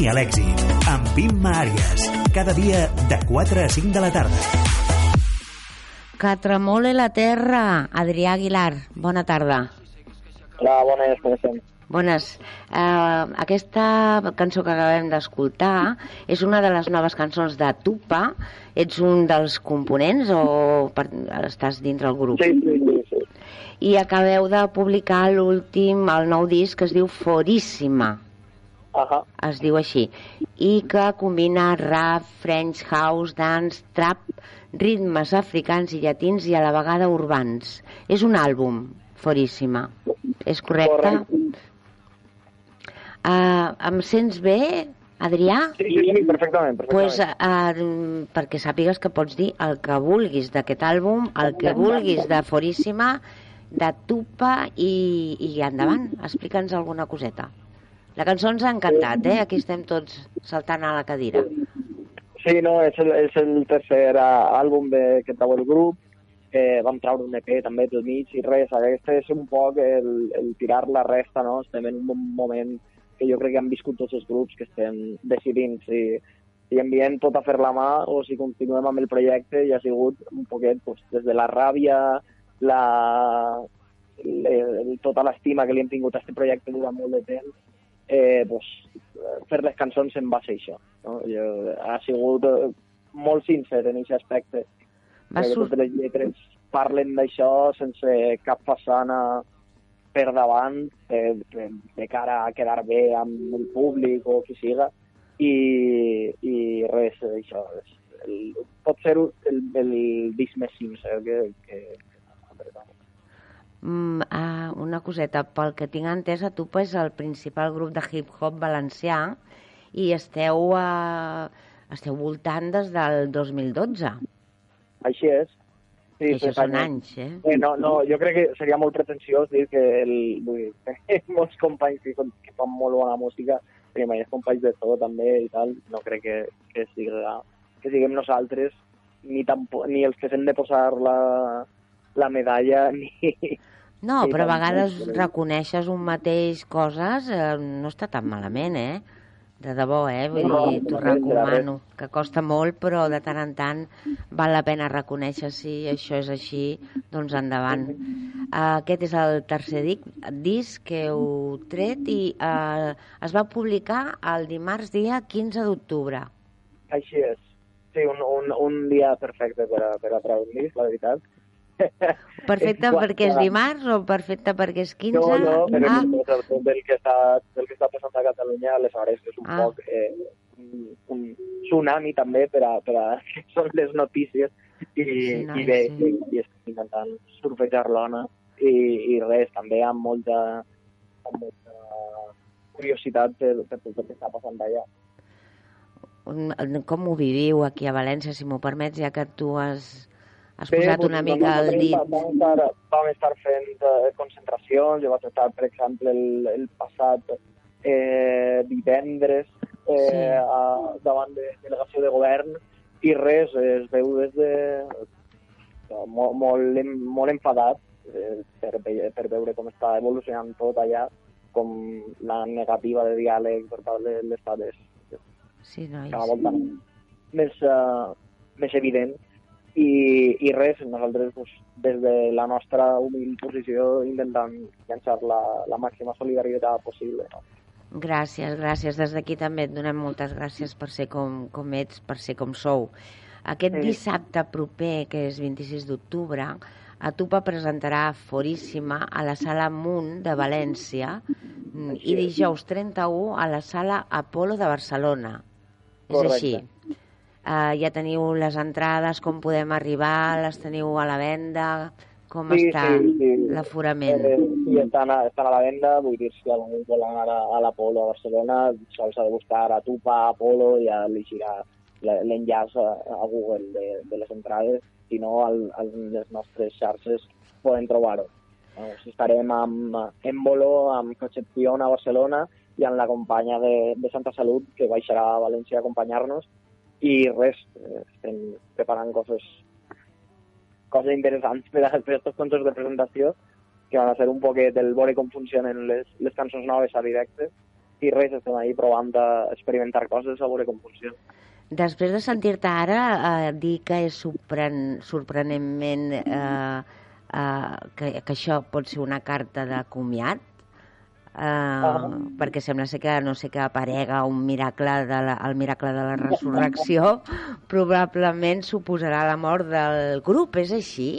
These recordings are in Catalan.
camí a l'èxit. Amb Imma Àries. Cada dia de 4 a 5 de la tarda. Que tremole la terra. Adrià Aguilar, bona tarda. Hola, bones, com estem? Bones. Uh, aquesta cançó que acabem d'escoltar és una de les noves cançons de Tupa. Ets un dels components o per, estàs dintre el grup? Sí, sí, sí. sí. I acabeu de publicar l'últim, el nou disc que es diu Foríssima. Ahà. es diu així, i que combina rap, French house, dance, trap, ritmes africans i llatins i a la vegada urbans. És un àlbum, Foríssima. És correcte? Correcte. Uh, em sents bé, Adrià? Sí, sí, sí, perfectament, perfectament. Pues, uh, perquè sàpigues que pots dir el que vulguis d'aquest àlbum, el que vulguis de Foríssima, de Tupa i, i endavant, explica'ns alguna coseta. La cançó ens ha encantat, eh? Aquí estem tots saltant a la cadira. Sí, no, és el, és el tercer àlbum de, que trau el grup. Eh, vam treure un EP també pel mig i res, aquest és un poc el, el tirar la resta, no? Estem en un moment que jo crec que han viscut tots els grups que estem decidint si, si enviem tot a fer la mà o si continuem amb el projecte i ha sigut un poquet pues, des de la ràbia, la, tota l'estima que li hem tingut a aquest projecte durant molt de temps, eh, pues, fer les cançons en base a això. No? Jo, ha sigut eh, molt sincer en aquest aspecte. Va que sur- totes les lletres parlen d'això sense cap façana per davant de, de, de cara a quedar bé amb el públic o qui siga i, i res, això és, el, pot ser el, el disc més sincer que, que Mm, ah, una coseta, pel que tinc entès, a Tupa és el principal grup de hip-hop valencià i esteu, uh, esteu voltant des del 2012. així és sí, Això són anys. eh? Eh, no, no, jo crec que seria molt pretensiós dir que el, vull dir, molts companys que, que fan molt bona música, perquè mai companys de tot també i tal, no crec que, que, siga, que siguem nosaltres ni, tampoc, ni els que s'hem de posar la, la medalla ni... No, Sí, però a vegades reconeixes un mateix coses, eh, no està tan malament, eh? De debò, eh? Vull No, dir, t'ho recomano, que costa molt, però de tant en tant val la pena reconèixer si això és així, doncs endavant. Uh, aquest és el tercer dic, disc que heu tret i uh, es va publicar el dimarts dia 15 d'octubre. Així és. Sí, un, un, un dia perfecte per a, per a treure un disc, la veritat. Perfecte perquè és dimarts o perfecte perquè és 15? No, no, però ah, ah. tot del que està, del que està passant a Catalunya, aleshores és un Ah. poc eh, un, un tsunami també per a, per a que són les notícies i, Sí, noi, i bé, sí. i, i estic intentant surfejar l'ona i, i res, també amb molta, amb molta curiositat per, per tot el que està passant allà. com ho viviu aquí a València, si m'ho permets, ja que tu has, has Bé, posat doncs, una mica el nosaltres dit. va- Vam estar, vam estar fent eh, concentracions, jo vaig estar, per exemple, el, el passat eh, divendres eh, Sí. a, davant de delegació de govern i res, es veu des de molt, molt, em- molt enfadat eh, per, per veure com està evolucionant tot allà, com la negativa de diàleg per part de l'Estat és Sí, nois. cada volta més, uh, més evident i, i res, nosaltres pues, des de la nostra humil posició intentant llançar la, la màxima solidaritat possible. No? Gràcies, gràcies. Des d'aquí també et donem moltes gràcies per ser com, com ets, per ser com sou. Aquest Sí. dissabte proper, que és 26 d'octubre, a Tupa presentarà Foríssima a la Sala Munt de València mm, i dijous 31 a la Sala Apolo de Barcelona. És Correcte. així. Uh, ja teniu les entrades, com podem arribar, les teniu a la venda, com està l'aforament? Eh, sí, estan a, estan a la venda, vull dir, si algú vol anar a, a l'Apolo a Barcelona, sols ha de buscar a Tupa, Apolo, i ja li gira la- l'enllaç a, a Google de, de les entrades, si no, al, a les nostres xarxes poden trobar-ho. Eh, estarem amb Embolo, amb Concepción a Barcelona i amb la companya de, de Santa Salut que baixarà a València a acompanyar-nos i res, eh, estem preparant coses coses interessants per a aquests concerts de presentació que van a ser un poquet el veure com funcionen les, les cançons noves a directe i res, estem ahí provant d'experimentar coses a veure com funciona. Després de sentir-te ara eh, dir que és sorpren sorprenentment eh, eh, que, que això pot ser una carta de comiat, eh, ah. perquè sembla ser que no sé que aparega un miracle de la, el miracle de la resurrecció, probablement suposarà la mort del grup, és així?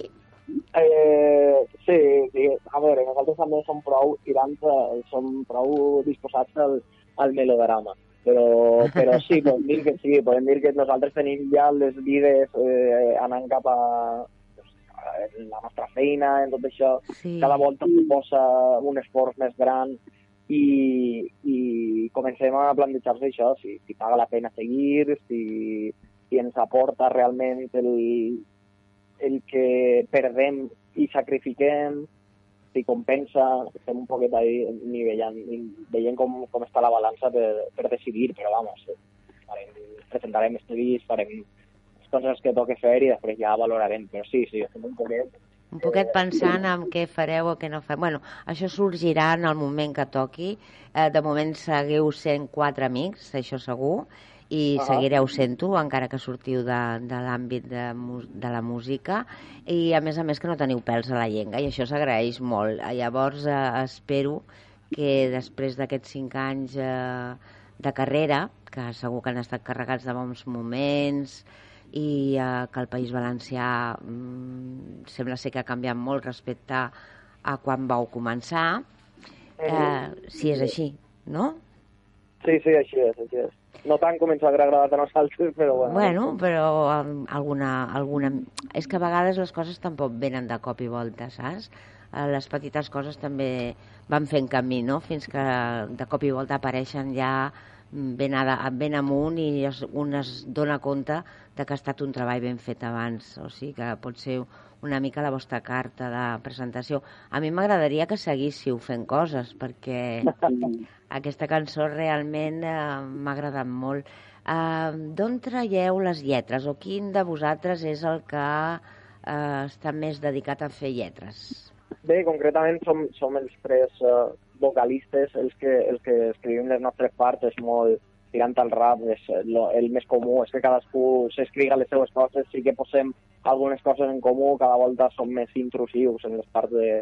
Eh, sí, sí, a veure, nosaltres també som prou tirants, som prou disposats al, al melodrama però, però sí, podem dir que sí, podem dir que nosaltres tenim ja les vides eh, anant cap a la nostra feina, en tot això, sí. cada volta posa un esforç més gran i, i comencem a plantejar-se això, si, si paga la pena seguir, si, si ens aporta realment el, el que perdem i sacrifiquem, si compensa, estem un poquet ahí nivellant, veient com, com està la balança per, per decidir, però vamos, farem, presentarem estudis, farem coses que toque fer i després ja valorarem. Però sí, sí, estem un poquet un poquet pensant en què fareu o què no fareu. Bueno, això sorgirà en el moment que toqui. Eh, de moment seguiu sent quatre amics, això segur, i uh -huh. seguireu sent-ho, encara que sortiu de, de l'àmbit de, de la música, i a més a més que no teniu pèls a la llengua, i això s'agraeix molt. Llavors, eh, espero que després d'aquests cinc anys eh, de carrera, que segur que han estat carregats de bons moments, i eh, que el País Valencià mm, sembla ser que ha canviat molt respecte a quan vau començar, eh, si és així, no? Sí, sí, així és, així és. No tant com ens hagués agradat a nosaltres, però bueno. Bueno, però alguna, alguna... És que a vegades les coses tampoc venen de cop i volta, saps? Eh, les petites coses també van fent camí, no? Fins que de cop i volta apareixen ja ben, a, ben amunt i es, un es dona compte de que ha estat un treball ben fet abans, o sigui que pot ser una mica la vostra carta de presentació. A mi m'agradaria que seguíssiu fent coses, perquè aquesta cançó realment eh, m'ha agradat molt. Eh, D'on traieu les lletres, o quin de vosaltres és el que eh, està més dedicat a fer lletres? Bé, concretament som, som els tres eh, vocalistes els que, els que escrivim les nostres parts és molt tirant al rap, és lo, el més comú, és que cadascú s'escriga les seues coses, sí que posem algunes coses en comú, cada volta som més intrusius en les parts de,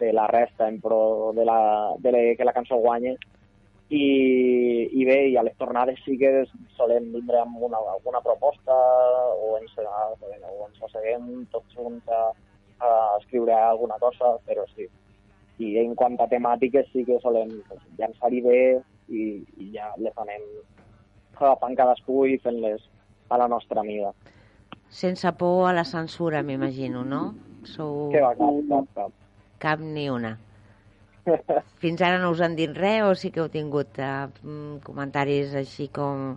de la resta, en pro de, la, de la, que la cançó guanye. I, i bé, i a les tornades sí que solem vindre amb una, alguna proposta o ens, o ens asseguem tots junts a, a escriure alguna cosa, però sí, i en quant a temàtiques sí que solem pues, llançar-hi bé i, i ja les anem agafant cadascú i fent-les a la nostra mida. Sense por a la censura, m'imagino, no? Sou... Que va, cap, cap, cap. Cap ni una. Fins ara no us han dit res o sí que heu tingut uh, comentaris així com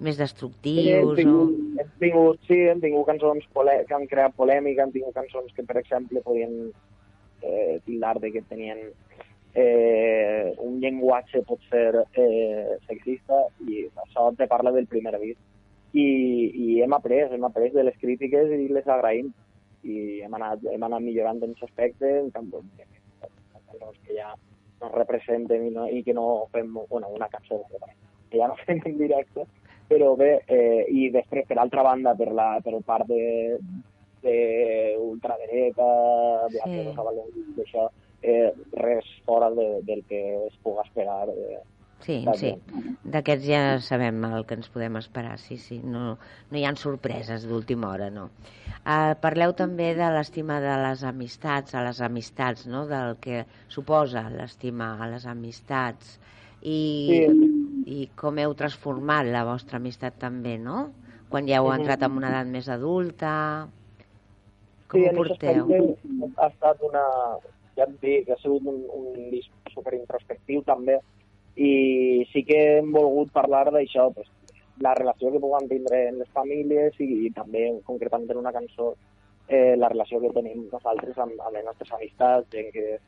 més destructius? Sí, hem tingut, o... hem tingut, sí, hem tingut cançons que han creat polèmica, hem tingut cançons que, per exemple, podien eh, tildar de que tenien eh, un llenguatge pot ser eh, sexista i això te parla del primer avís. I, i hem après, hem après de les crítiques i les agraïm i hem anat, hem anat millorant en aquest aspecte, en canvi, que ja no representen i, no, i que no fem bueno, una cançó que ja no fem en directe, però bé, eh, i després, per altra banda, per la per part de, de sí. d'això, eh, res fora de, del que es pugui esperar. Eh, Sí, sí. D'aquests ja sabem el que ens podem esperar, sí, sí. No, no hi han sorpreses d'última hora, no. Uh, parleu també de l'estima de les amistats, a les amistats, no? Del que suposa l'estima a les amistats. I, sí. I com heu transformat la vostra amistat també, no? Quan ja heu entrat en una edat més adulta... Com sí, ho porteu? Ha estat una... Ja et dic, ha sigut un, un disc superintrospectiu també i sí que hem volgut parlar d'això, pues, la relació que puguem tindre en les famílies i, i també concretament en una cançó eh, la relació que tenim nosaltres amb, amb les nostres amistats, gent que,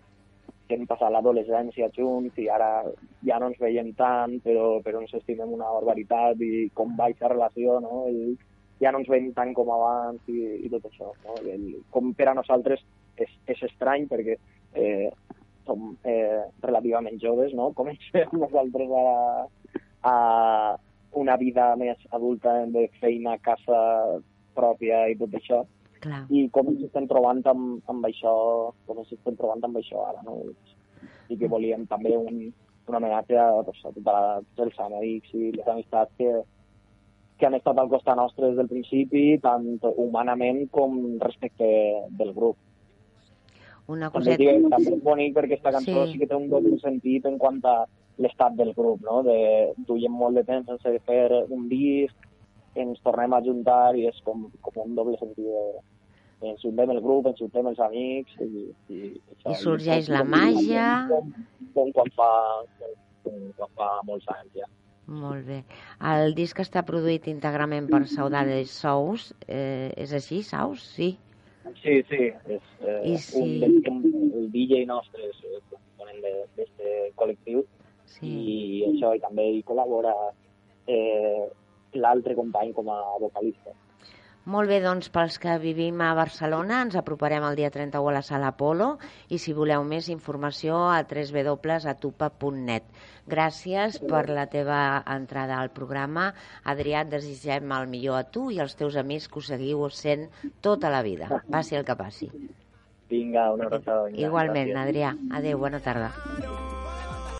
que hem passat l'adolescència junts i ara ja no ens veiem tant, però, però ens estimem una barbaritat i com va aquesta relació, no? I, ja no ens veiem tant com abans i, i tot això. No? El, com per a nosaltres és, és estrany perquè eh, som eh, relativament joves, no? Comencem nosaltres a, a una vida més adulta de feina, casa pròpia i tot això. Clar. I com ens estem trobant amb, amb això, com ens estem trobant amb això ara, no? I que volíem també un, un homenatge a, doncs, a, tota la, tots els amics i les amistats que, que han estat al costat nostre des del principi, tant humanament com respecte del grup. Una També, coseta... dic, també és bonic perquè aquesta cançó Sí. sí. que té un doble sentit en quant a l'estat del grup, no? De, duiem molt de temps sense fer un disc, ens tornem a juntar i és com, com un doble sentit de, ens juntem el grup, ens juntem els amics i, i, això. I sorgeix com- la màgia. Com, com, quan fa, com, quan fa molts anys ja. Molt bé. El disc està produït íntegrament per Saudades Sous. Eh, és així, Saus? Sí. Sí, sí, és eh, I si- un, un, el DJ nostre és eh, component d'aquest col·lectiu Sí. i això, i també hi col·labora eh, l'altre company com a vocalista. Molt bé, doncs, pels que vivim a Barcelona, ens aproparem el dia 31 a la Sala Apolo i si voleu més informació a www.atupa.net. Gràcies per la teva entrada al programa. Adrià, et desitgem el millor a tu i als teus amics que ho seguiu sent tota la vida, passi el que passi. Vinga, una abraçada. vinga, Igualment, gràcies. Adrià. Adéu, bona tarda.